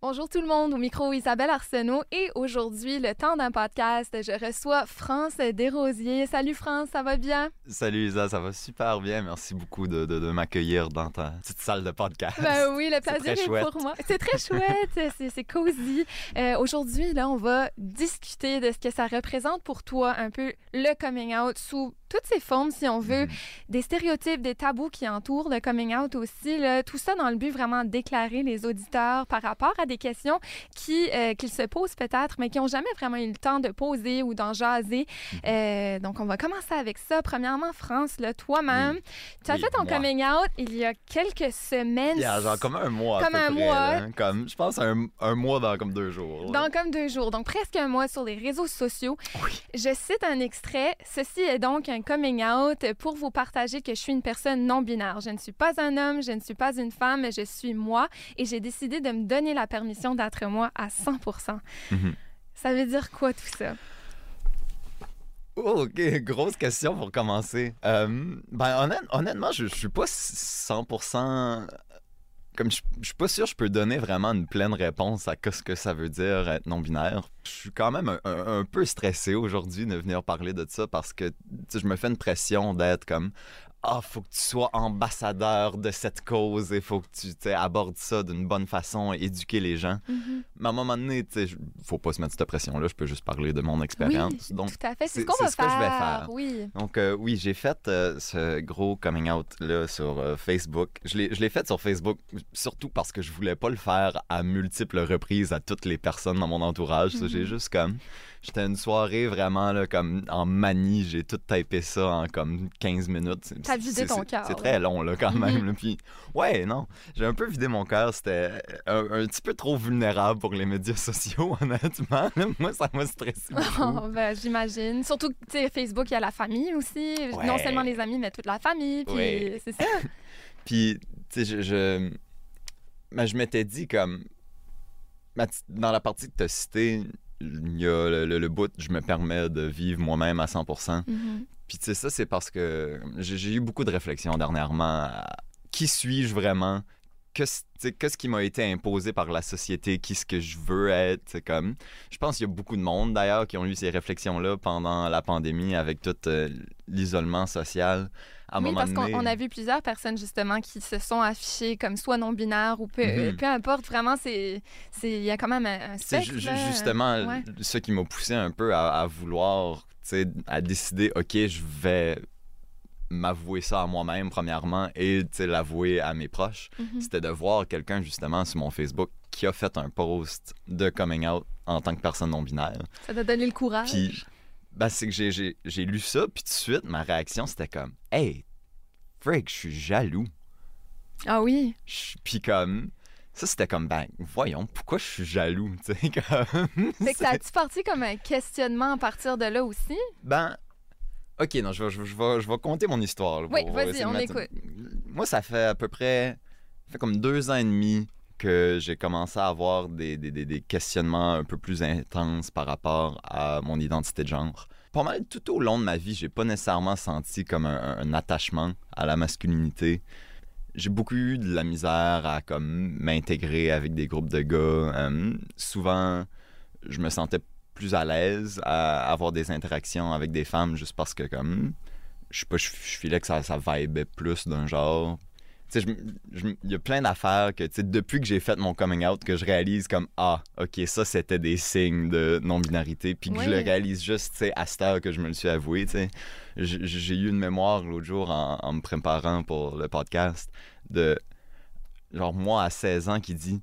Bonjour tout le monde, au micro Isabelle Arsenault et aujourd'hui, le temps d'un podcast, je reçois France Desrosiers. Salut France, ça va bien? Salut Isa, ça va super bien. Merci beaucoup de, de, m'accueillir dans ta petite salle de podcast. Ben oui, le plaisir est, pour moi. C'est très chouette, c'est cosy. Euh, aujourd'hui, là, on va discuter de ce que ça représente pour toi un peu le coming out sous toutes ces formes, si on veut, mhm. des stéréotypes, des tabous qui entourent le coming out aussi. Là, tout ça dans le but vraiment d'éclairer les auditeurs par rapport à des questions qui euh, qu'ils se posent peut-être, mais qui n'ont jamais vraiment eu le temps de poser ou d'en jaser. Mhm. Euh, donc, on va commencer avec ça. Premièrement, France, toi-même, tu as fait ton coming out il y a quelques semaines. Il y a genre comme un mois. Comme un mois. comme, je pense un, un, mois dans comme deux jours. Dans comme deux jours. Donc, presque un mois sur les réseaux sociaux. Oui. Je cite un extrait. Ceci est donc un coming out pour vous partager que je suis une personne non binaire. Je ne suis pas un homme, je ne suis pas une femme, je suis moi et j'ai décidé de me donner la permission d'être moi à 100 mhm. Ça veut dire quoi tout ça? Oh, OK, grosse question pour commencer. Euh, ben, honnêtement, je, je suis pas 100% comme je, je, suis pas sûr que je peux donner vraiment une pleine réponse à ce que ça veut dire être non-binaire. Je suis quand même un, un peu stressé aujourd'hui de venir parler de ça parce que je me fais une pression d'être comme ah, faut que tu sois ambassadeur de cette cause et faut que tu abordes ça d'une bonne façon, éduquer les gens. Mm-hmm. Mais à un moment donné, faut pas se mettre cette pression-là. Je peux juste parler de mon expérience. Donc, tout à fait. C'est ce qu'on va faire. Que je vais faire. Oui. Donc, euh, oui, j'ai fait euh, ce gros coming out-là sur euh, Facebook. Je l'ai fait sur Facebook surtout parce que je voulais pas le faire à multiples reprises à toutes les personnes dans mon entourage. J'ai mm-hmm. juste comme J'étais une soirée vraiment là, comme en manie. J'ai tout typé ça en comme 15 minutes. T'as vidé ton cœur. C'est très long là, quand même. Puis, ouais, non. J'ai un peu vidé mon cœur. C'était un, petit peu trop vulnérable pour les médias sociaux, honnêtement. Moi, ça m'a stressé. Oh, ben, J'imagine. Surtout que Facebook, il y a la famille aussi. Non seulement les amis, mais toute la famille. Puis c'est ça. puis, tu sais, je, je, ben, je m'étais dit comme. Dans la partie que tu as citée, il y a le, bout, je me permets de vivre moi-même à 100%. Mm-hmm. Puis tu sais, ça, c'est parce que j'ai eu beaucoup de réflexions dernièrement. qui suis-je vraiment? Qu'est-ce qui m'a été imposé par la société? Qui ce que je veux être? comme... Je pense qu'il y a beaucoup de monde, d'ailleurs, qui ont eu ces réflexions-là pendant la pandémie avec tout euh, l'isolement social oui, parce qu'on a vu plusieurs personnes justement qui se sont affichées comme soit non binaires ou peu, mhm. peu importe. Vraiment, c'est il y a quand même un, spectre. C'est justement ce qui m'a poussé un peu à, vouloir, à décider, ok, je vais m'avouer ça à moi-même premièrement et l'avouer à mes proches. Mhm. C'était de voir quelqu'un justement sur mon Facebook qui a fait un post de coming out en tant que personne non binaire. Ça t'a donné le courage? Puis ben, c'est que j'ai lu ça, puis tout de suite, ma réaction, c'était comme Hey, Frick, je suis jaloux. Ah oui? Puis comme. Ça, c'était comme, ben, voyons, pourquoi je suis jaloux, tu sais, comme... Fait que ça a-tu parti comme un questionnement à partir de là aussi? Ben, OK, non, je vais, je, vais, je vais compter mon histoire. oui, vas-y, on écoute. Moi, ça fait à peu près... Ça fait comme deux ans et demi que j'ai commencé à avoir des, des, des, questionnements un peu plus intenses par rapport à mon identité de genre. Pas mal tout au long de ma vie, j'ai pas nécessairement senti comme un, attachement à la masculinité. J'ai beaucoup eu de la misère à comme m'intégrer avec des groupes de gars. Euh, souvent, je me sentais plus à l'aise à avoir des interactions avec des femmes juste parce que comme je sais pas, je, je filais que ça, ça vibait plus d'un genre il y a plein d'affaires que, depuis que j'ai fait mon coming out, que je réalise comme, ah, ok, ça, c'était des signes de non-binarité, puis que je le réalise juste, à cette heure que je me le suis avoué, J'ai eu une mémoire l'autre jour en, me préparant pour le podcast de, genre, moi à 16 ans qui dit,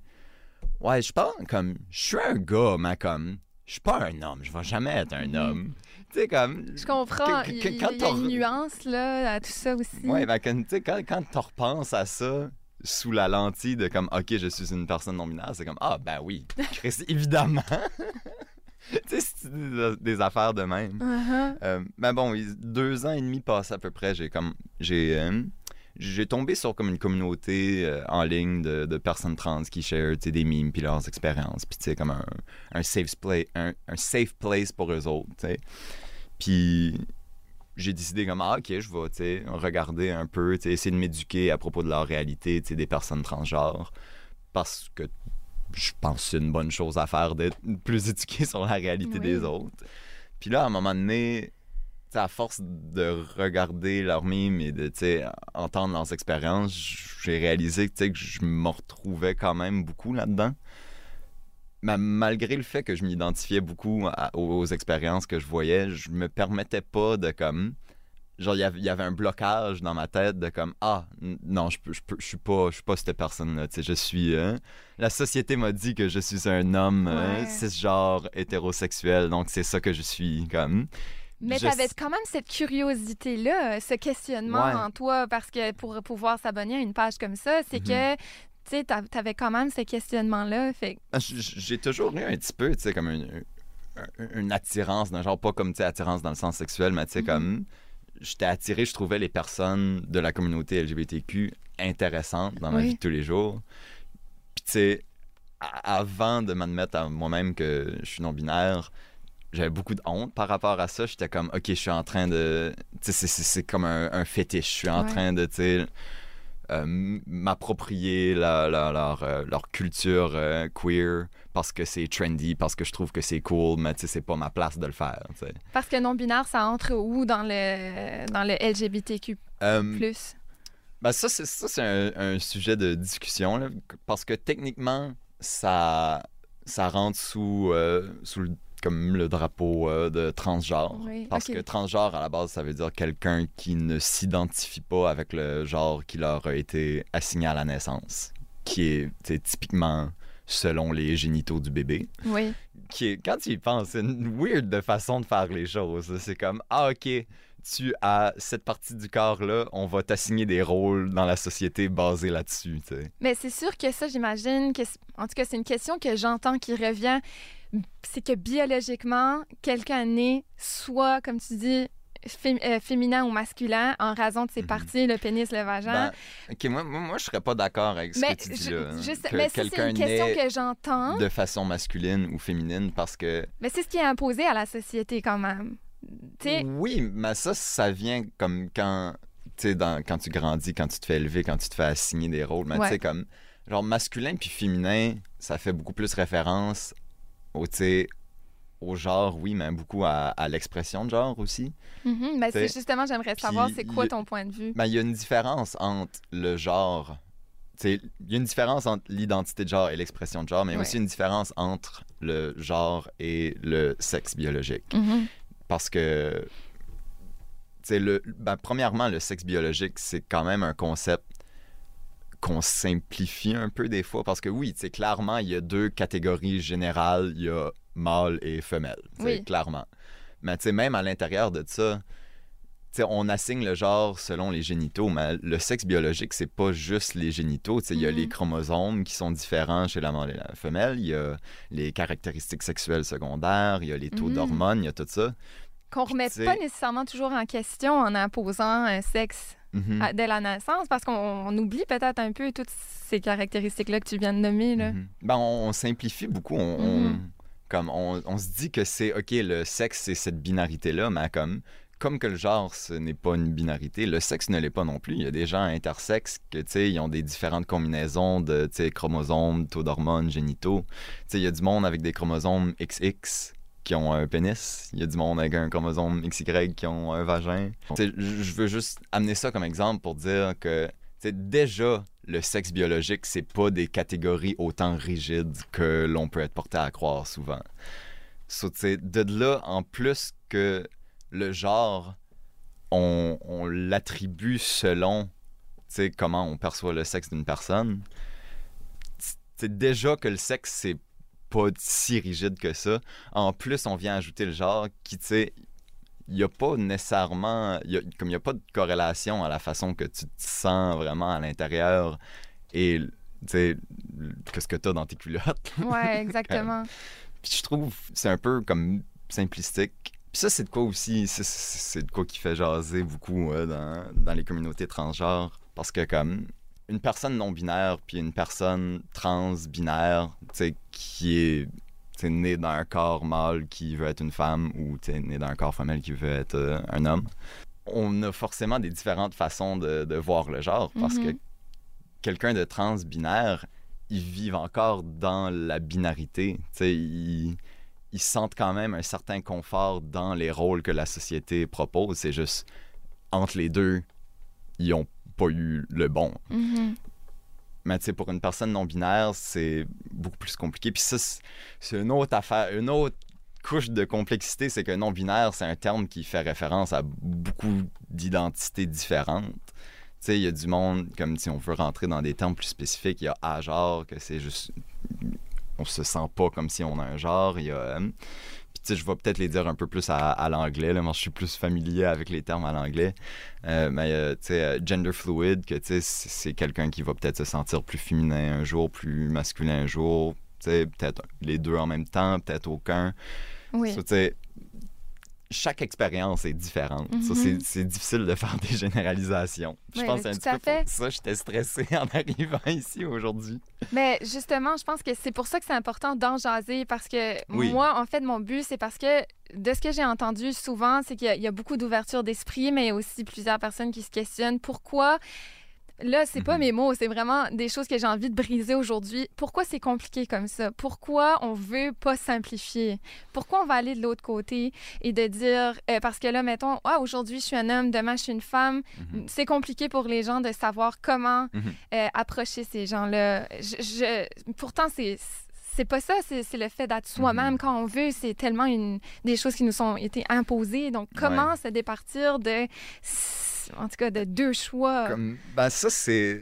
ouais, je pense comme, je suis un gars, mais comme, je suis pas un homme, je vais jamais être un mhm. homme. Tu sais, comme. Je comprends. il, y a une nuance, là, à tout ça aussi. Ouais, ben, quand, quand, quand tu repenses à ça sous la lentille de comme, OK, je suis une personne non binaire, c'est comme, ah, ben oui, évidemment. tu sais, c'est des affaires de même. Euh, mais bon, deux ans et demi passés à peu près, j'ai comme. J'ai. Euh, j'ai tombé sur comme une communauté euh, en ligne de, personnes trans qui share des memes puis leurs expériences puis tu sais comme un, un safe place un, safe place pour eux autres puis j'ai décidé comme ah, ok je vais regarder un peu essayer de m'éduquer à propos de leur réalité des personnes transgenres parce que je pense que c'est une bonne chose à faire d'être plus éduqué sur la réalité des autres. Puis là, à un moment donné, à force de regarder leurs mimes et de entendre leurs expériences, j'ai réalisé que je me retrouvais quand même beaucoup là-dedans. Mais malgré le fait que je m'identifiais beaucoup aux, expériences que je voyais, je me permettais pas de comme genre il y avait un blocage dans ma tête de comme ah non je je, je, suis pas je suis pas cette personne là tu sais je suis hein. la société m'a dit que je suis un homme hein, cisgenre hétérosexuel donc c'est ça que je suis comme mais tu avais quand même cette curiosité-là, ce questionnement en toi, parce que pour pouvoir s'abonner à une page comme ça, c'est mm-hmm. que tu sais, avais quand même ce questionnement-là. Fait... Ah, j'ai toujours eu un petit peu, tu sais, comme une, une attirance d'un genre, pas comme, tu sais, attirance dans le sens sexuel, mais tu sais, mm-hmm. comme j'étais attiré, je trouvais les personnes de la communauté LGBTQ intéressantes dans ma vie de tous les jours. Puis, tu sais, avant de m'admettre à moi-même que je suis non-binaire, j'avais beaucoup de honte par rapport à ça. J'étais comme, OK, je suis en train de. Tu sais, c'est comme un, fétiche. Je suis en train de, tu sais, euh, m'approprier leur, euh, leur, culture euh, queer parce que c'est trendy, parce que je trouve que c'est cool, mais tu sais, c'est pas ma place de le faire. Parce que non-binaire, ça entre où dans le, dans le LGBTQ? plus? Ben ça, c'est un, un, sujet de discussion, parce que techniquement, ça, ça rentre sous, sous le comme le drapeau euh, de transgenre. parce que transgenre, à la base, ça veut dire quelqu'un qui ne s'identifie pas avec le genre qui leur a été assigné à la naissance, qui est typiquement selon les génitaux du bébé. Oui. Qui est, quand tu y penses, c'est une weird de façon de faire les choses. C'est comme, ah, OK, tu as cette partie du corps-là, on va t'assigner des rôles dans la société basés là-dessus. Mais c'est sûr que ça, j'imagine que, en tout cas, c'est une question que j'entends qui revient c'est que biologiquement, quelqu'un né soit, comme tu dis, euh, féminin ou masculin en raison de ses mhm. parties, le pénis, le vagin. Ben, OK, moi, moi, je serais pas d'accord avec ce que tu dis là. mais c'est une question que j'entends. De façon masculine ou féminine parce que... Mais c'est ce qui est imposé à la société quand même. Oui, mais ça, ça vient comme quand... Quand tu grandis, quand tu te fais élever, quand tu te fais assigner des rôles. Mais tu sais, comme... Genre, masculin puis féminin, ça fait beaucoup plus référence au, au genre, oui, mais beaucoup à, l'expression de genre aussi. Mm-hmm. Ben, c'est justement, j'aimerais savoir, c'est quoi ton point de vue? Ben, il y a une différence entre le genre. Il y a une différence entre l'identité de genre et l'expression de genre, mais aussi une différence entre le genre et le sexe biologique. Mm-hmm. Parce que, le, ben, premièrement, le sexe biologique, c'est quand même un concept qu'on simplifie un peu des fois parce que oui, c'est clairement, il y a deux catégories générales, il y a mâle et femelle, oui. clairement. Mais même à l'intérieur de ça, on assigne le genre selon les génitaux, mais le sexe biologique, c'est pas juste les génitaux. Il y a les mm-hmm. chromosomes qui sont différents chez la mâle et la femelle, il y a les caractéristiques sexuelles secondaires, il y a les taux mm-hmm. d'hormones, il y a tout ça. Qu'on remet pas nécessairement toujours en question en imposant un sexe Mm-hmm. dès la naissance parce qu'on oublie peut-être un peu toutes ces caractéristiques-là que tu viens de nommer. Là. Ben, on, simplifie beaucoup. On, comme on, se dit que c'est OK, le sexe, c'est cette binarité-là, mais comme, comme que le genre, ce n'est pas une binarité, le sexe ne l'est pas non plus. Il y a des gens intersexes que, tu sais, ils ont des différentes combinaisons de, chromosomes, taux d'hormones, génitaux. Tu sais, il y a du monde avec des chromosomes XX qui ont un pénis. Il y a du monde avec un chromosome XY qui ont un vagin. Je veux juste amener ça comme exemple pour dire que déjà, le sexe biologique, c'est pas des catégories autant rigides que l'on peut être porté à croire souvent. So, de là, en plus que le genre, on, on l'attribue selon comment on perçoit le sexe d'une personne. C'est déjà que le sexe, c'est pas si rigide que ça. En plus, on vient ajouter le genre qui, tu sais, il n'y a pas nécessairement, comme il n'y a pas de corrélation à la façon que tu te sens vraiment à l'intérieur et, tu sais, qu'est-ce que tu as dans tes culottes. Ouais, exactement. Puis je trouve c'est un peu comme simplistique. Puis ça, c'est de quoi aussi, c'est de quoi qui fait jaser beaucoup dans, dans les communautés transgenres. Parce que comme une personne non binaire puis une personne trans binaire, qui est née dans un corps mâle qui veut être une femme ou né dans un corps femelle qui veut être euh, un homme, on a forcément des différentes façons de, voir le genre parce que mm-hmm. quelqu'un de trans binaire, ils vivent encore dans la binarité. Ils, ils sentent quand même un certain confort dans les rôles que la société propose. C'est juste entre les deux, ils n'ont pas eu le bon. Mm-hmm. Mais tu sais, pour une personne non binaire, c'est beaucoup plus compliqué. Puis ça, c'est une autre affaire, une autre couche de complexité, c'est que non binaire, c'est un terme qui fait référence à beaucoup d'identités différentes. Tu sais, il y a du monde, comme si on veut rentrer dans des termes plus spécifiques, il y a à genre, que c'est juste. On se sent pas comme si on a un genre. Il y a. Euh, je vais peut-être les dire un peu plus à, l'anglais. Moi, je suis plus familier avec les termes à l'anglais. Euh, mais, euh, tu sais, euh, gender fluid, que, tu sais, c'est quelqu'un qui va peut-être se sentir plus féminin un jour, plus masculin un jour. Tu sais, peut-être les deux en même temps, peut-être aucun. Oui. tu sais, chaque expérience est différente. Mm-hmm. c'est difficile de faire des généralisations. je pense que c'est un petit peu pour ça j'étais stressée en arrivant ici aujourd'hui. Mais justement, je pense que c'est pour ça que c'est important d'en jaser parce que moi, en fait, mon but, c'est parce que de ce que j'ai entendu souvent, c'est qu'il y, a beaucoup d'ouverture d'esprit, mais il y a aussi plusieurs personnes qui se questionnent pourquoi Là, c'est pas mhm. mes mots, c'est vraiment des choses que j'ai envie de briser aujourd'hui. Pourquoi c'est compliqué comme ça? Pourquoi on veut pas simplifier? Pourquoi on va aller de l'autre côté et de dire, euh, parce que là, mettons, ah, aujourd'hui, je suis un homme, demain, je suis une femme. Mhm. C'est compliqué pour les gens de savoir comment mhm. euh, approcher ces gens-là. Je, pourtant, c'est c'est pas ça, c'est le fait d'être soi-même quand on veut. C'est tellement une, des choses qui nous ont été imposées. Donc, comment se départir de en tout cas, de deux choix. ben ça, c'est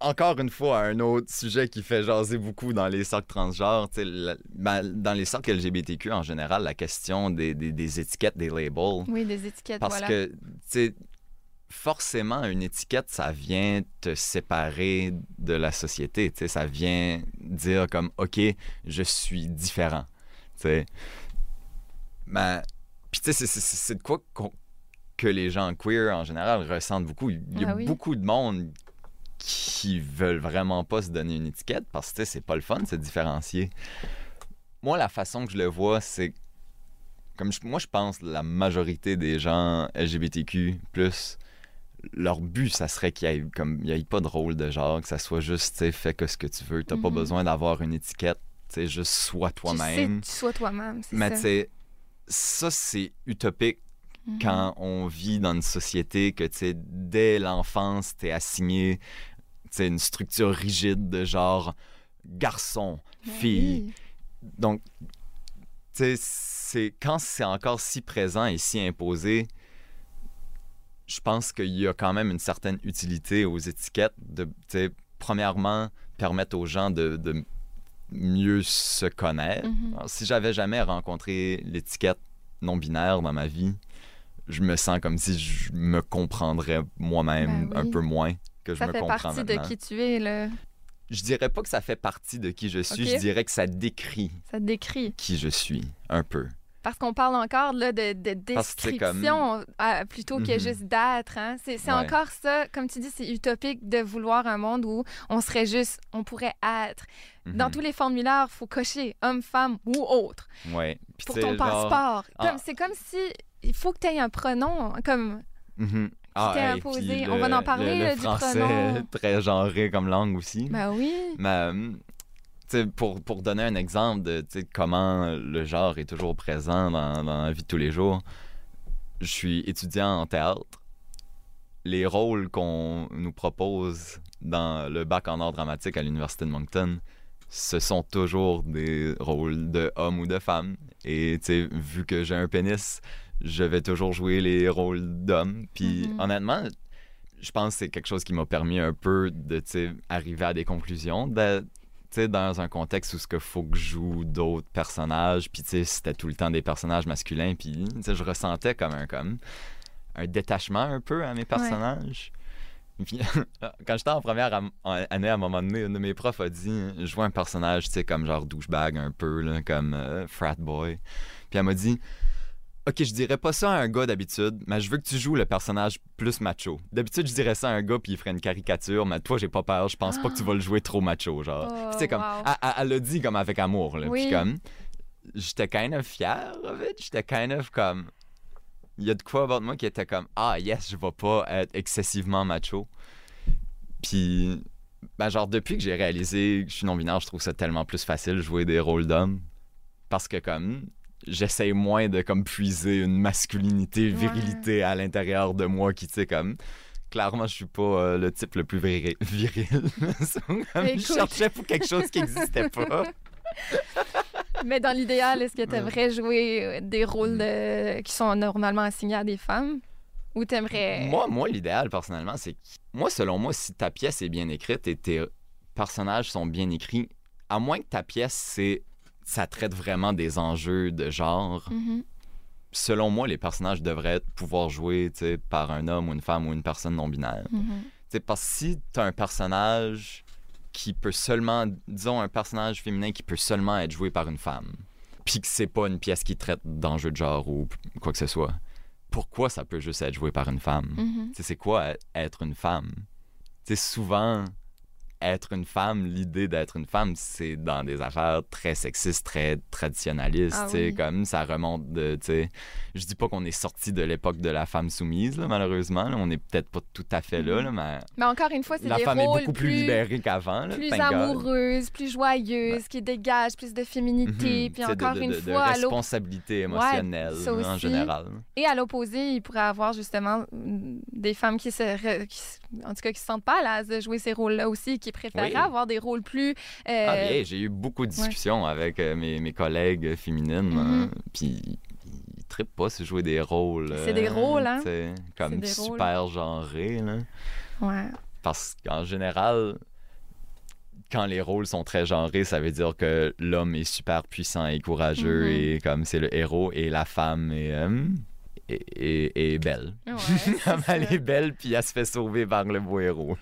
encore une fois un autre sujet qui fait jaser beaucoup dans les cercles transgenres. Ben, dans les cercles LGBTQ en général, la question des, des, étiquettes, des labels. Oui, des étiquettes, Parce que, tu sais, forcément, une étiquette, ça vient te séparer de la société. Tu sais, ça vient dire comme, OK, je suis différent. Tu sais. Ben, puis tu sais, c'est de quoi que les gens queer en général ressentent beaucoup. Il y a ah beaucoup de monde qui veulent vraiment pas se donner une étiquette parce que c'est pas le fun de se différencier. Moi, la façon que je le vois, c'est comme moi, je pense la majorité des gens LGBTQ leur but, ça serait qu'il y ait comme il y ait pas de rôle de genre, que ça soit juste, fais que ce que tu veux. T'as pas mm-hmm. besoin d'avoir une étiquette. Tu juste sois toi-même. Tu sois toi-même, Mais tu sais, ça, c'est utopique Mhm. quand on vit dans une société que, tu sais, dès l'enfance, t'es assigné, tu une structure rigide de genre garçon, ben fille. Donc, tu sais, c'est quand c'est encore si présent et si imposé, je pense qu'il y a quand même une certaine utilité aux étiquettes de, premièrement, permettre aux gens de, mieux se connaître. Mhm. si j'avais jamais rencontré l'étiquette non binaire dans ma vie, je me sens comme si je me comprendrais moi-même ben un peu moins que je me comprends Ça fait partie de qui tu es, là. Je dirais pas que ça fait partie de qui je suis, je dirais que ça décrit. Ça décrit. Qui je suis, un peu. Parce qu'on parle encore là, de, de description plutôt que mhm. juste d'être. Hein? C'est encore ça, comme tu dis, c'est utopique de vouloir un monde où on serait juste, on pourrait être. Dans mhm. tous les formulaires, il faut cocher homme, femme ou autre. Ouais. pour ton passeport. Ah. C'est comme si il faut que tu aies un pronom comme. Mm-hmm. Ah, imposé. On va en parler le, le du pronom. très genré comme langue aussi. Ben oui. Mais pour, pour donner un exemple de comment le genre est toujours présent dans, dans la vie de tous les jours, je suis étudiant en théâtre. Les rôles qu'on nous propose dans le bac en art dramatique à l'Université de Moncton, ce sont toujours des rôles de homme ou de femme. Et vu que j'ai un pénis, je vais toujours jouer les rôles d'homme. Puis mm-hmm. honnêtement, je pense que c'est quelque chose qui m'a permis un peu de arriver à des conclusions. De, dans un contexte où ce qu'il faut que je joue d'autres personnages, puis c'était tout le temps des personnages masculins, puis je ressentais comme un, comme un détachement un peu à mes personnages. quand j'étais en première année, à un moment donné, un de mes profs a dit Je vois un personnage, tu sais, comme genre douchebag un peu, là, comme euh, frat boy. Puis elle m'a dit Ok, je dirais pas ça à un gars d'habitude, mais je veux que tu joues le personnage plus macho. D'habitude, je dirais ça à un gars puis il ferait une caricature, mais toi, j'ai pas peur, je pense pas que tu vas le jouer trop macho, genre. Oh, tu sais, comme, elle, l'a dit comme avec amour, là. Puis comme, j'étais kind of fier of it, j'étais kind of comme. Il y a de quoi about moi qui était comme, ah yes, je vais pas être excessivement macho. Puis, Ben, genre, depuis que j'ai réalisé que je suis non-binaire, je trouve ça tellement plus facile de jouer des rôles d'homme. Parce que, comme, j'essaie moins de, comme, puiser une masculinité, virilité à l'intérieur de moi qui, tu sais, comme clairement, je suis pas euh, le type le plus viril. je cherchais pour quelque chose qui n'existait pas. Mais dans l'idéal, est-ce que tu aimerais jouer des rôles qui sont normalement assignés à des femmes? Ou t'aimerais... Moi, moi l'idéal, personnellement, c'est... Moi, selon moi, si ta pièce est bien écrite et tes personnages sont bien écrits, à moins que ta pièce, c'est... ça traite vraiment des enjeux de genre, mm-hmm selon moi, les personnages devraient pouvoir jouer par un homme ou une femme ou une personne non-binaire. Mm-hmm. Parce que si tu as un personnage qui peut seulement, disons, un personnage féminin qui peut seulement être joué par une femme, puis que c'est pas une pièce qui traite d'enjeux de genre ou quoi que ce soit, pourquoi ça peut juste être joué par une femme? Mm-hmm. C'est quoi être une femme? C'est souvent être une femme, l'idée d'être une femme, c'est dans des affaires très sexistes, très traditionnalistes, ah comme ça remonte de, tu sais, je dis pas qu'on est sorti de l'époque de la femme soumise, malheureusement, on n'est peut-être pas tout à fait là, mm-hmm. mais... Mais encore une fois, c'est La femme est beaucoup plus, libérée qu'avant, Plus amoureuse, plus joyeuse, qui dégage plus de féminité, mm-hmm. puis encore une fois... De responsabilité émotionnelle, en général. Et à l'opposé, il pourrait avoir justement des femmes qui se... en tout cas, qui se sentent pas à l'aise de jouer ces rôles-là aussi, qui avoir des rôles plus... Euh, ah bien, j'ai eu beaucoup de discussions avec euh, mes, mes, collègues féminines, mm-hmm. hein, puis ils trippent pas se jouer des rôles. C'est des rôles, hein? Comme super genrés, là. Ouais. Parce qu'en général, quand les rôles sont très genrés, ça veut dire que l'homme est super puissant et courageux mm-hmm. et comme c'est le héros et la femme est euh, est, belle. elle est belle, puis elle se fait sauver par le beau héros.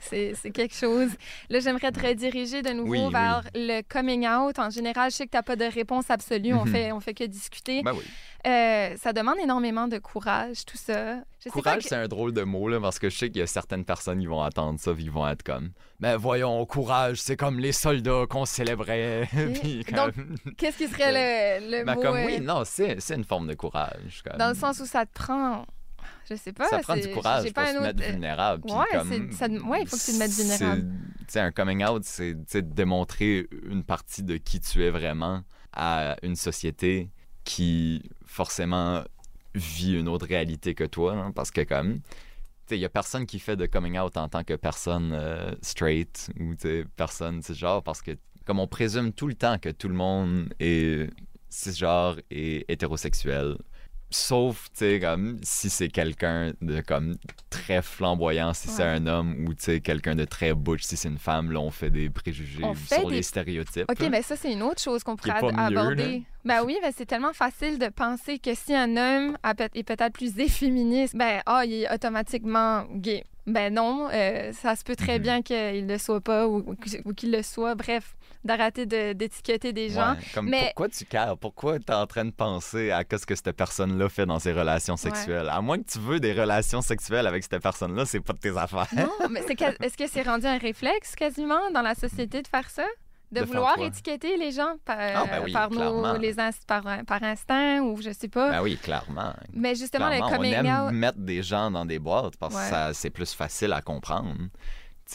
c'est quelque chose. Là, j'aimerais te rediriger de nouveau vers le coming out. En général, je sais que tu n'as pas de réponse absolue. On mhm. fait, on fait que discuter. Ben oui. Euh, ça demande énormément de courage, tout ça. Courage, c'est un drôle de mot, là, parce que je sais qu'il y a certaines personnes qui vont attendre ça, ils vont être comme Mais voyons, courage, c'est comme les soldats qu'on célébrait. Donc, qu'est-ce qui serait le, le ben, mot comme, Oui, euh, non, c'est une forme de courage. Dans le sens où ça te prend. Je sais pas. Ça prend du courage pour se mettre vulnérable. Ouais, ouais, il faut que tu te mettes vulnérable. C'est un coming out, c'est démontrer une partie de qui tu es vraiment à une société qui forcément vit une autre réalité que toi, hein, parce que comme il y a personne qui fait de coming out en tant que personne euh, straight ou personne genre parce que comme on présume tout le temps que tout le monde est cisgenre et hétérosexuel Sauf, tu sais, comme si c'est quelqu'un de comme très flamboyant, si c'est un homme, ou tu sais, quelqu'un de très butch, si c'est une femme, là, on fait des préjugés sur les stéréotypes. OK, mais ça, c'est une autre chose qu'on pourrait aborder. ben oui, mais c'est tellement facile de penser que si un homme est peut-être plus efféministe, ben, ah, il est automatiquement gay. Ben non, euh, ça se peut très mhm. bien qu'il ne le soit pas ou, qu'il le soit. Bref, d'arrêter d'étiqueter des gens. mais... Pourquoi tu cares? Pourquoi tu es en train de penser à ce que cette personne-là fait dans ses relations sexuelles? À moins que tu veux des relations sexuelles avec cette personne-là, c'est pas de tes affaires. Non, mais est-ce que c'est rendu un réflexe quasiment dans la société de faire ça? De, vouloir étiqueter les gens par, ah, ben par, nos, les par, par, instinct ou je sais pas. Ben oui, clairement. Mais justement, le coming on aime mettre des gens dans des boîtes parce que c'est plus facile à comprendre.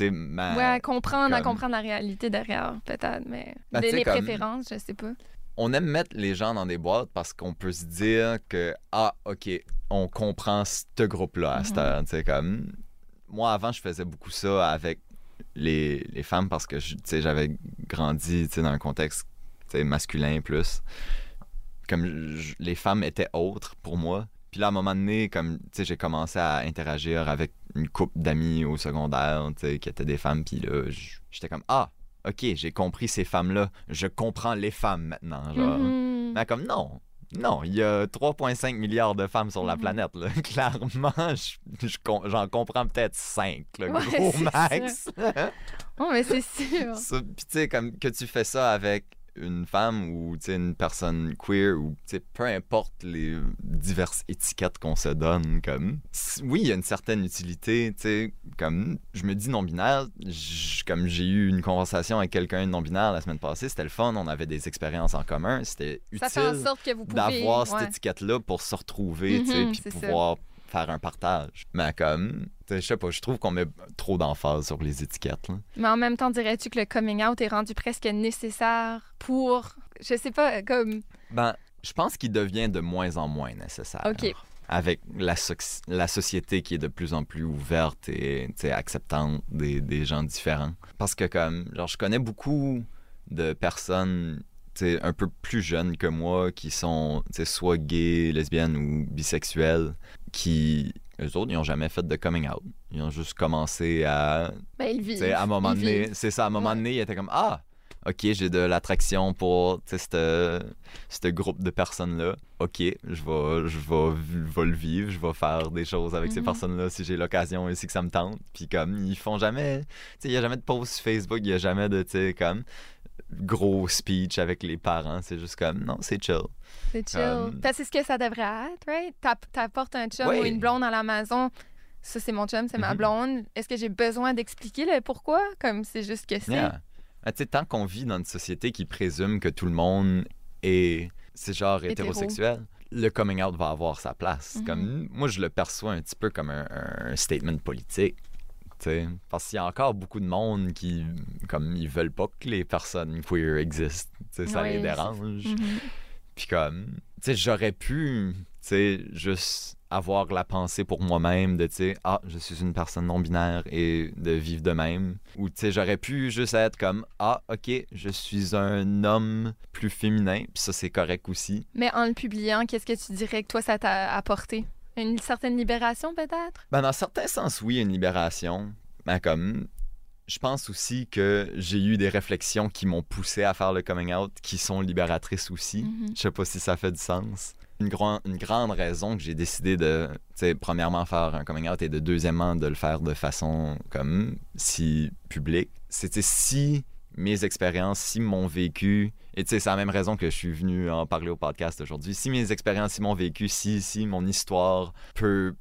Ma... Ouais, comprendre, à comprendre la réalité derrière, peut-être, mais ben, les, préférences, je sais pas. On aime mettre les gens dans des boîtes parce qu'on peut se dire que, ah, OK, on comprend ce groupe-là à mm -hmm. comme... Moi, avant, je faisais beaucoup ça avec les, les femmes parce que j'avais grandi dans un contexte masculin plus. Comme les femmes étaient autres pour moi. Puis là, à un moment donné, comme j'ai commencé à interagir avec une couple d'amis au secondaire, qui étaient des femmes, puis là, j'étais comme Ah, ok, j'ai compris ces femmes-là, je comprends les femmes maintenant. Genre. Mm-hmm. Mais comme non, non, il y a 3,5 milliards de femmes sur la mm-hmm. planète. Là. Clairement, j'en comprends peut-être 5, le gros max. oh, mais c'est sûr. Puis tu sais, comme que tu fais ça avec une femme ou une personne queer ou peu importe les diverses étiquettes qu'on se donne comme oui il y a une certaine utilité comme je me dis non binaire comme j'ai eu une conversation avec quelqu'un de non binaire la semaine passée c'était le fun on avait des expériences en commun c'était utile d'avoir cette étiquette là pour se retrouver mm-hmm, puis pouvoir faire un partage. Mais comme, je sais pas, je trouve qu'on met trop d'emphase sur les étiquettes. Mais en même temps, dirais-tu que le coming out est rendu presque nécessaire pour, je sais pas, comme... Ben, je pense qu'il devient de moins en moins nécessaire. OK. Avec la, la, société qui est de plus en plus ouverte et acceptante des, des gens différents. Parce que, comme, genre, je connais beaucoup de personnes un peu plus jeunes que moi qui sont soit gays, lesbiennes ou bisexuelles, qui, eux autres, ils n'ont jamais fait de coming out. Ils ont juste commencé à. Ben, ils vivent. À un moment donné, c'est ça, à un moment donné, ils étaient comme Ah, OK, j'ai de l'attraction pour ce groupe de personnes-là. OK, je vais, je, vais, le vivre, je vais faire des choses avec ces mm-hmm. personnes-là si j'ai l'occasion et si que ça me tente. Puis comme, ils font jamais... Tu sais, il n'y a jamais de post Facebook, il n'y a jamais de, tu sais, comme gros speech avec les parents. C'est juste comme, non, c'est chill. C'est chill. c'est ce que ça devrait être, right? T'apportes un chum ou une blonde à la maison. Ça, c'est mon chum, c'est ma mm-hmm. blonde. Est-ce que j'ai besoin d'expliquer le pourquoi? Comme c'est juste que c'est. Ah, tant qu'on vit dans une société qui présume que tout le monde est, c'est genre hétérosexuel, le coming out va avoir sa place. Mm-hmm. Comme, moi, je le perçois un petit peu comme un statement politique. Parce qu'il y a encore beaucoup de monde qui, comme, ils veulent pas que les personnes queer existent. Ça les dérange. Mm-hmm. Puis comme, tu sais, j'aurais pu, tu sais, juste avoir la pensée pour moi-même de, tu sais, ah, je suis une personne non-binaire et de vivre de même. Ou, tu sais, j'aurais pu juste être comme, ah, ok, je suis un homme plus féminin, puis ça, c'est correct aussi. Mais en le publiant, qu'est-ce que tu dirais que toi, ça t'a apporté? Une certaine libération, peut-être? Ben, dans certains sens, oui, une libération. Ben, comme, je pense aussi que j'ai eu des réflexions qui m'ont poussé à faire le coming out, qui sont libératrices aussi. Mm-hmm. Je sais pas si ça fait du sens. Une, une grande raison que j'ai décidé de, premièrement, faire un coming out et de deuxièmement, de le faire de façon comme si publique, c'était si mes expériences, si mon vécu, et c'est la même raison que je suis venu en parler au podcast aujourd'hui, si mes expériences, si mon vécu, si, si mon histoire peut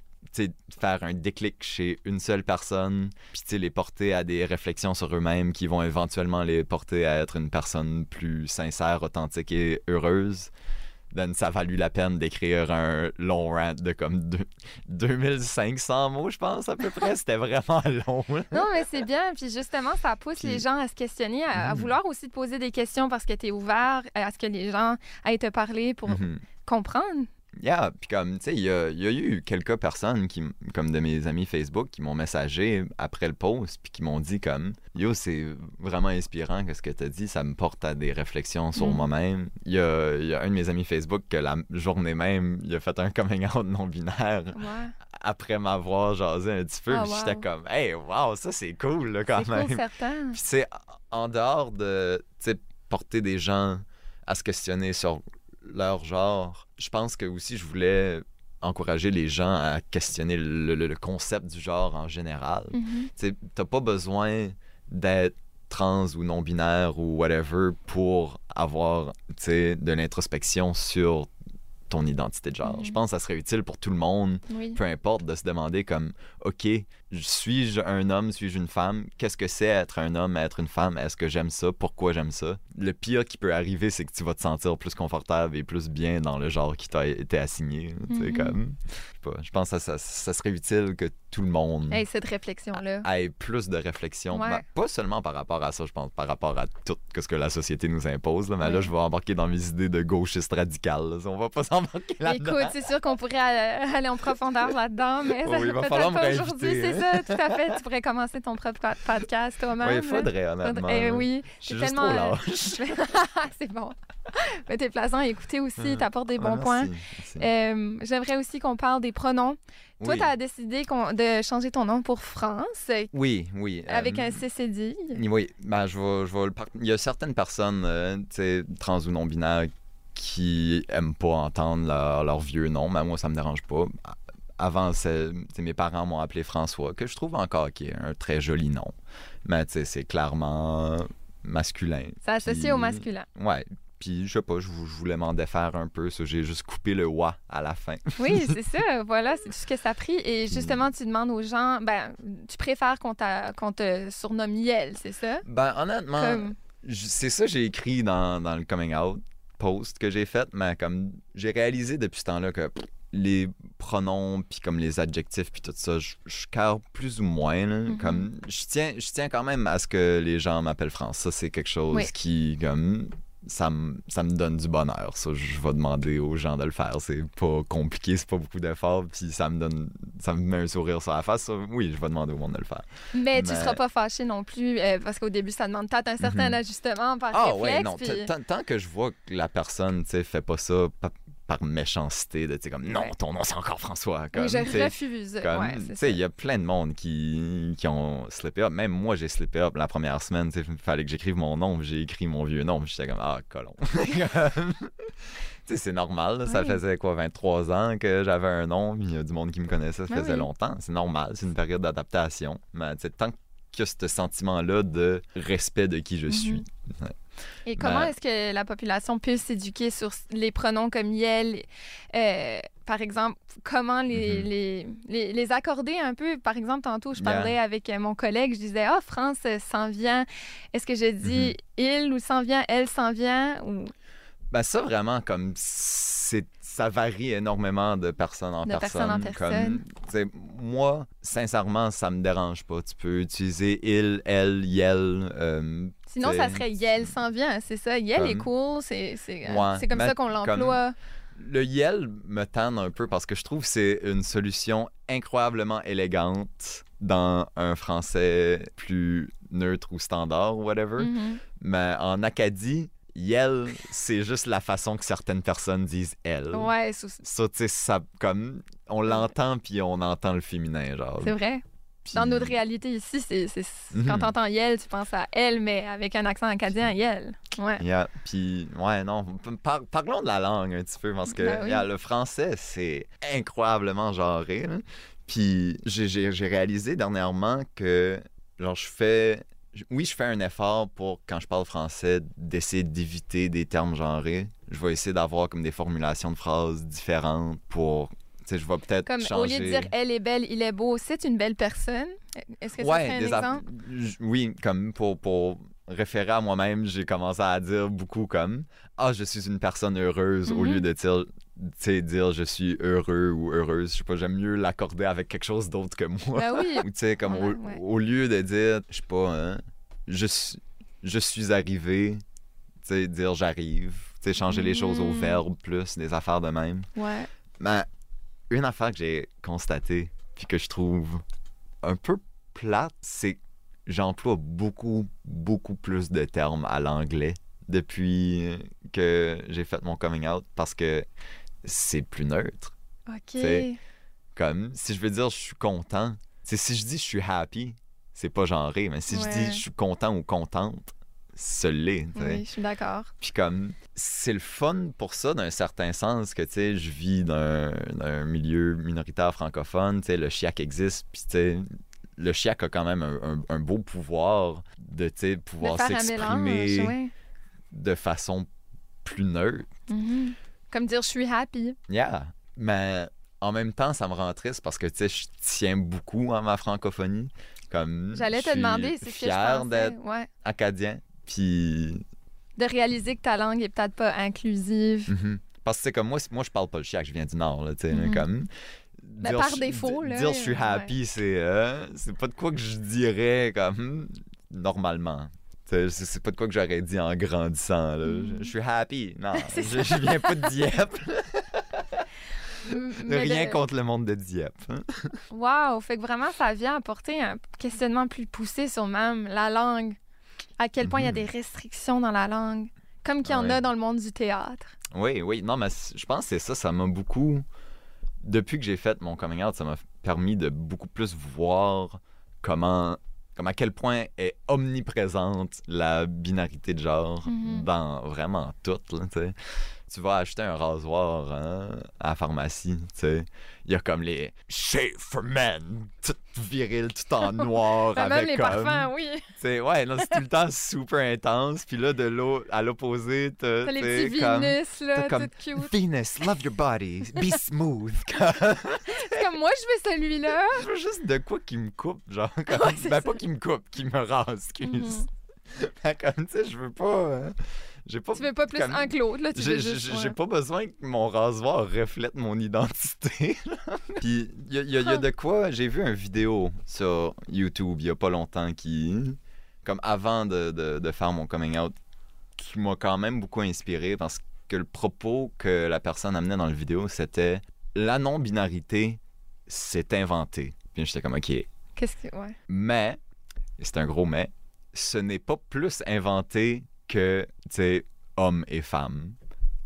faire un déclic chez une seule personne, puis les porter à des réflexions sur eux-mêmes qui vont éventuellement les porter à être une personne plus sincère, authentique et heureuse then ça a valu la peine d'écrire un long rant de comme 2500 mots, je pense, à peu près. C'était vraiment long. non, mais c'est bien. Puis justement, ça pousse les gens à se questionner, à, mm-hmm. vouloir aussi te poser des questions parce que tu es ouvert à ce que les gens aillent te parler pour mm-hmm. comprendre. Yeah, puis comme, tu sais, il y, a, eu quelques personnes, qui, comme de mes amis Facebook, qui m'ont messagé après le post, puis qui m'ont dit comme, yo, c'est vraiment inspirant que ce que tu as dit, ça me porte à des réflexions sur mm. moi-même. Il y a, y a, un de mes amis Facebook que la journée même, il a fait un coming out non-binaire. Après m'avoir jasé un petit peu, puis j'étais comme, hey, wow, ça c'est cool, là, quand même. Cool, certain. Puis c'est en dehors de, tu sais, porter des gens à se questionner sur leur genre, je pense que aussi je voulais encourager les gens à questionner le, concept du genre en général. Mm-hmm. Tu n'as pas besoin d'être trans ou non-binaire ou whatever pour avoir de l'introspection sur ton identité de genre. Je mm. pense que ça serait utile pour tout le monde, peu importe, de se demander comme, OK, suis-je un homme, suis-je une femme? Qu'est-ce que c'est être un homme, être une femme? Est-ce que j'aime ça? Pourquoi j'aime ça? Le pire qui peut arriver, c'est que tu vas te sentir plus confortable et plus bien dans le genre qui t'a été assigné. Mm-hmm. comme, je pense que ça, serait utile que tout le monde ait cette réflexion-là. ait plus de réflexion. Ben, pas seulement par rapport à ça, je pense, par rapport à tout ce que la société nous impose. mais là, je vais embarquer dans mes idées de gauchiste radical. On va pas s'embarquer là-dedans. Écoute, c'est sûr qu'on pourrait aller en profondeur là-dedans, mais ça, il va falloir me aujourd'hui. Ça, tout à fait. Tu pourrais commencer ton propre podcast toi-même. Oui, il faudrait, honnêtement. Eh oui. Je suis juste trop lâche. c'est bon. Mais t'es plaisant à écouter aussi, t'apportes des bons points. Euh, j'aimerais aussi qu'on parle des pronoms. Toi, tu as décidé de changer ton nom pour France. Oui, oui. Avec un CCD. Oui, ben, je vais, je vais Il y a certaines personnes, euh, trans ou non-binaires, qui aiment pas entendre leur, vieux nom, mais moi, ça me dérange pas. Avant, mes parents m'ont appelé François, que je trouve encore qui est un très joli nom. Mais c'est clairement masculin. C'est associé au masculin. Ouais. Puis, je sais pas, je, voulais m'en défaire un peu. Ça, j'ai juste coupé le wa à la fin. oui, c'est ça. Voilà, c'est tout ce que ça a pris. Et justement, tu demandes aux gens, ben, tu préfères qu'on, te surnomme Yel, c'est ça? Ben, honnêtement, c'est ça que j'ai écrit dans, le coming out post que j'ai fait. Mais comme j'ai réalisé depuis ce temps-là que les pronoms, puis comme les adjectifs, puis tout ça, je, je carre plus ou moins. là. Mhm. Comme, je tiens, je tiens quand même à ce que les gens m'appellent France. Ça, c'est quelque chose Oui. qui, comme, ça me, ça me donne du bonheur. Ça, je vais demander aux gens de le faire. C'est pas compliqué, c'est pas beaucoup d'efforts, puis ça me donne, ça me met un sourire sur la face. Ça, oui, je vais demander au monde de le faire. Mais tu Mais- seras pas fâché non plus, euh, parce qu'au début, ça demande peut-être un certain Mhm. ajustement par Ah réflexe. ouais, non. puis- Tant, que je vois que la personne, tu sais, fait pas ça par méchanceté, de, comme, non, ton nom, c'est encore François. Comme, Oui, je tu sais, refuse. Tu sais, il y a plein de monde qui, qui ont slippé up. Même moi, j'ai slippé up la première semaine. Il fallait que j'écrive mon nom. J'ai écrit mon vieux nom. J'étais comme, ah, colon. Comme, tu sais, c'est normal. là. Ça faisait quoi, 23 ans que j'avais un nom. Il y a du monde qui me connaissait. Ça faisait oui. longtemps. C'est normal. C'est une période d'adaptation. Mais tu sais, tant a ce sentiment-là de respect de qui je Mhm. suis. Et comment Ben- est-ce que la population peut s'éduquer sur les pronoms comme yel? euh, par exemple, comment les, Mhm. les, les, les accorder un peu? Par exemple, tantôt, je Yeah. parlais avec euh, mon collègue, je disais, ah, France euh, s'en vient. Est-ce que je dis Mhm. il ou s'en vient, elle s'en vient? Ou... Ben ça vraiment comme c'est ça varie énormément de personne en De personne. personne en personne. Comme, moi, sincèrement, ça me dérange pas. Tu peux utiliser il, elle, yel. euh, Sinon, ça serait yel s'en vient, c'est ça. Yel est cool, c'est euh, Ouais, comme ça qu'on l'emploie. Le yel me tanne un peu parce que je trouve que c'est une solution incroyablement élégante dans un français plus neutre ou standard, whatever. Mhm. Mais en Acadie, yel, c'est juste la façon que certaines personnes disent elle. Ouais, sous- Ça, tu sais, ça, comme, on l'entend, puis on entend le féminin, genre. c'est vrai. Dans notre réalité ici, c'est c'est- Mhm. quand t'entends Yel, tu penses à elle, mais avec un accent acadien, Yel. Ouais. Yeah, puis, ouais, non, par- parlons de la langue un petit peu, parce que Ben oui. yeah, le français, c'est incroyablement genré. Puis, j'ai- j'ai j'ai réalisé dernièrement que, genre, je fais... Oui, je fais un effort pour, quand je parle français, d'essayer d'éviter des termes genrés. Je vais essayer d'avoir comme des formulations de phrases différentes pour... Sais, je vais peut-être Comme changer... au lieu de dire elle est belle, il est beau, c'est une belle personne. Est-ce que ça un exemple? j- Oui, comme pour, pour référer à moi-même, j'ai commencé à dire beaucoup comme Ah, je suis une personne heureuse au Mhm. lieu de dire, dire je suis heureux ou heureuse. Je sais pas, j'aime mieux l'accorder avec quelque chose d'autre que moi. Ben oui. Ou tu sais, comme au, Ouais, ouais. au lieu de dire, je sais pas, hein, je, suis, je suis arrivé, tu sais, dire j'arrive. Tu sais, changer les choses au Mhm. verbe plus, des affaires de même. Ouais. Mais une affaire que j'ai constatée, puis que je trouve un peu plate, c'est que j'emploie beaucoup, beaucoup plus de termes à l'anglais depuis que j'ai fait mon coming out parce que c'est plus neutre. OK. Comme si je veux dire je suis content, c'est si je dis je suis happy, c'est pas genré, mais si je dis je suis content ou contente, ce l'est. Oui, je suis d'accord. Puis comme, c'est le fun pour ça d'un certain sens que, tu sais, je vis d'un d'un milieu minoritaire francophone, tu sais, le chiac existe, puis tu sais, le chiac a quand même un, un- un beau pouvoir de, tu sais, pouvoir mélange, s'exprimer de façon plus neutre. Mhm. Comme dire je suis happy. Yeah. Mais en même temps, ça me rend triste parce que, tu sais, je tiens beaucoup à ma francophonie. Comme, J'allais te demander, c'est fier d'être Ouais. acadien, puis De réaliser que ta langue est peut-être pas inclusive. Mhm. Parce que c'est comme moi, moi je parle pas le chiac, je viens du Nord, là, tu sais, Mhm. comme... Ben, par défaut, là, Dire je suis ouais. happy, c'est euh, c'est pas de quoi que je dirais comme normalement. C'est pas de quoi que j'aurais dit en grandissant. là. Mhm. Je, je suis happy. Non, je, je viens pas de Dieppe. Mais Rien de- contre le monde de Dieppe. hein. Wow! Fait que vraiment, ça vient apporter un questionnement plus poussé sur même la langue. À quel point il y a Mhm. des restrictions dans la langue. Comme qu'il y en a dans le monde du théâtre. Oui, oui. Non, mais je pense que c'est ça. Ça m'a beaucoup. Depuis que j'ai fait mon coming out, ça m'a permis de beaucoup plus voir comment. Comme à quel point est omniprésente la binarité de genre Mhm. dans vraiment tout. Là, tu vas acheter un rasoir hein, à la pharmacie, tu sais. Il y a comme les Shave for Men, tout viril, tout en noir. Avec même les comme, parfums, oui. ouais, non, c'est tout le temps super intense. Puis là, de l'eau à l'opposé, t'as les petits comme- Vénus, là, comme cute. Venus, love your body, be smooth. C'est comme moi, je veux celui-là. Je veux juste de quoi qui me coupe, genre. Comme... Ouais, ben, ça. pas qui me coupe, qui me rase, excuse. Mhm. Ben, comme, tu sais, je veux pas. hein. J'ai pas. Tu veux pas plus comme- un l'autre, là. Tu J'ai juste, ouais. pas besoin que mon rasoir reflète mon identité. Puis il y, a- y y a de quoi. J'ai vu une vidéo sur YouTube il y a pas longtemps qui, comme avant de, de- de faire mon coming out, qui m'a quand même beaucoup inspiré parce que le propos que la personne amenait dans la vidéo, c'était la non-binarité, c'est inventé. Puis j'étais comme, OK, Qu'est-ce que. Ouais. mais, et c'est un gros mais, ce n'est pas plus inventé que, tu sais, hommes et femmes.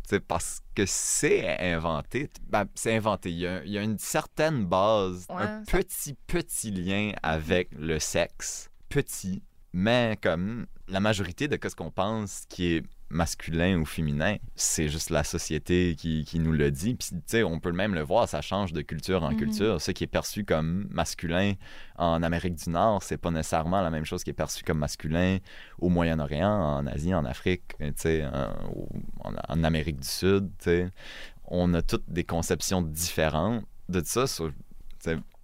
Tu sais, parce que c'est inventé. Ben, c'est inventé. Il y, a, il y a une certaine base, Ouais, un ça- petit, petit lien avec le sexe. Petit. Mais comme la majorité de ce qu'on pense qui est masculin ou féminin, c'est juste la société qui, qui nous le dit. Puis, tu sais, on peut même le voir, ça change de culture en Mhm. culture. Ce qui est perçu comme masculin en Amérique du Nord, c'est pas nécessairement la même chose qui est perçu comme masculin au Moyen-Orient, en Asie, en Afrique, tu sais, en, au- en- Amérique du Sud, tu sais. On a toutes des conceptions différentes de ça. sur-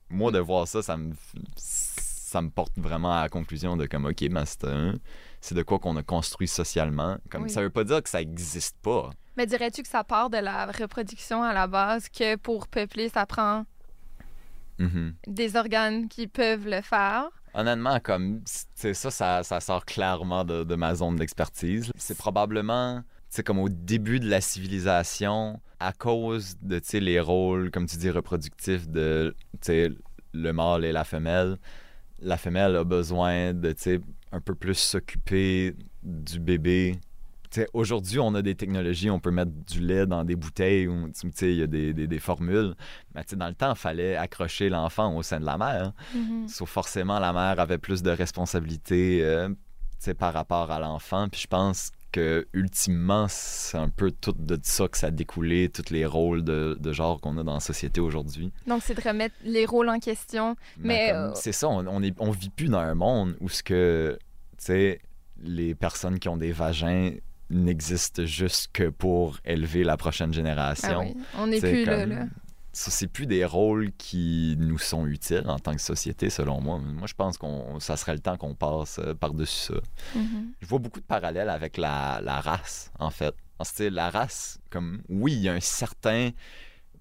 moi, de voir ça, ça me, ça me porte vraiment à la conclusion de comme, OK, ben, c'est un- c'est de quoi qu'on a construit socialement. Comme, Oui. Ça veut pas dire que ça existe pas. Mais dirais-tu que ça part de la reproduction à la base, que pour peupler, ça prend Mhm. des organes qui peuvent le faire? Honnêtement, comme ça, ça, ça sort clairement de, de ma zone d'expertise. C'est probablement, c'est comme au début de la civilisation, à cause de, tu sais, les rôles, comme tu dis, reproductifs de, tu sais, le mâle et la femelle. La femelle a besoin de, tu sais, un peu plus s'occuper du bébé. Aujourd'hui, on a des technologies, on peut mettre du lait dans des bouteilles, ou, il y a des, des- des formules. Mais dans le temps, il fallait accrocher l'enfant au sein de la mère. Mhm. Sauf forcément, la mère avait plus de responsabilités euh, par rapport à l'enfant. Puis je pense que ultimement, c'est un peu tout de ça que ça a découlé, tous les rôles de, de genre qu'on a dans la société aujourd'hui. Donc, c'est de remettre les rôles en question. Mais, comme, euh, c'est ça, on, on, est, on vit plus dans un monde où ce que, tu sais, les personnes qui ont des vagins n'existent juste que pour élever la prochaine génération. Ah oui, on n'est plus là, comme- là. Ça, c'est plus des rôles qui nous sont utiles en tant que société, selon moi. Moi, je pense qu'on ça serait le temps qu'on passe euh, par-dessus ça. Mhm. Je vois beaucoup de parallèles avec la, la race, en fait. En la race, comme, oui, il y a un certain,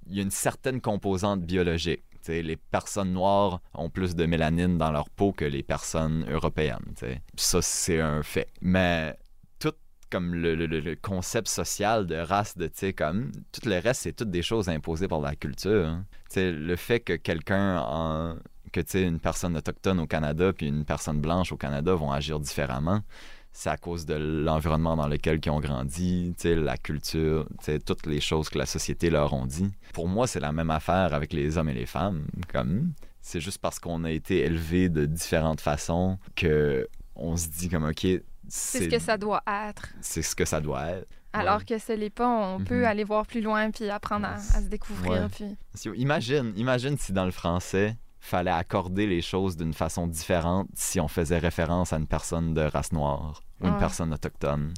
il y a une certaine composante biologique. Tu sais, les personnes noires ont plus de mélanine dans leur peau que les personnes européennes. Ça, c'est un fait. Mais comme le, concept social de race, de, tu sais, comme, tout le reste, c'est toutes des choses imposées par la culture. hein. Le fait que quelqu'un que tu sais, une personne autochtone au Canada puis une personne blanche au Canada vont agir différemment, c'est à cause de l'environnement dans lequel ils ont grandi, tu sais, la culture, tu sais, toutes les choses que la société leur ont dit. Pour moi, c'est la même affaire avec les hommes et les femmes. Comme c'est juste parce qu'on a été élevés de différentes façons que on se dit comme ok, C'est ce que ça doit être. c'est ce que ça doit être. Alors que ce n'est pas, on peut Mhm. aller voir plus loin puis apprendre à, à se découvrir. Ouais. Puis... Imagine, imagine si dans le français, fallait accorder les choses d'une façon différente si on faisait référence à une personne de race noire ou une Ouais. personne autochtone.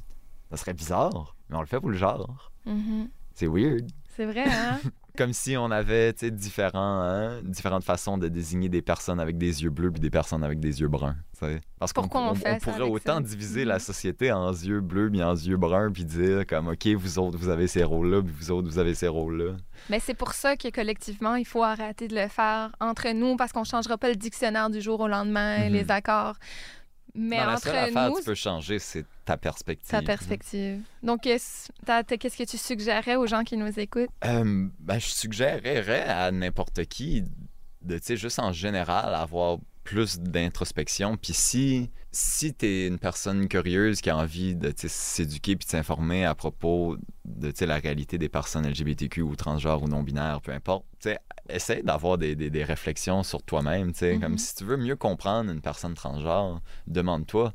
Ça serait bizarre, mais on le fait pour le genre. Mhm. C'est weird. C'est vrai, hein? Comme si on avait différents, hein, différentes façons de désigner des personnes avec des yeux bleus puis des personnes avec des yeux bruns. tu sais. Parce qu'on Pourquoi on on- pourrait autant ça? diviser Mhm. la société en yeux bleus puis en yeux bruns puis dire comme OK, vous autres, vous avez ces rôles-là puis vous autres, vous avez ces rôles-là. Mais c'est pour ça que collectivement, il faut arrêter de le faire entre nous parce qu'on ne changera pas le dictionnaire du jour au lendemain, Mhm. les accords. Mais Non, la entre seule affaire nous, que tu peux changer, c'est ta perspective. ta perspective. Donc, qu'est-ce que tu suggérerais aux gens qui nous écoutent? Euh, ben, je suggérerais à n'importe qui de, tu sais, juste en général, avoir plus d'introspection. Puis si, si tu es une personne curieuse qui a envie de s'éduquer puis de s'informer à propos de la réalité des personnes LGBTQ ou transgenres ou non-binaires, peu importe, essaie d'avoir des, des- des réflexions sur toi-même. Mhm. Comme si tu veux mieux comprendre une personne transgenre, demande-toi,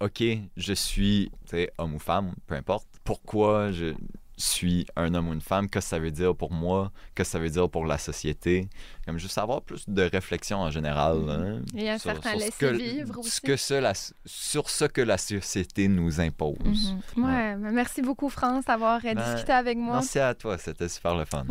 OK, je suis homme ou femme, peu importe. Pourquoi je suis un homme ou une femme? Qu'est-ce que ça veut dire pour moi? Qu'est-ce que ça veut dire pour la société? Comme juste avoir plus de réflexion en général. Mhm. hein, a un sur- certain sur ce que- laisser-vivre aussi. ce que sur ce que la société nous impose. Mhm. Ouais, merci beaucoup, France, d'avoir euh, Ben, discuté avec moi. Merci à toi, c'était super le fun.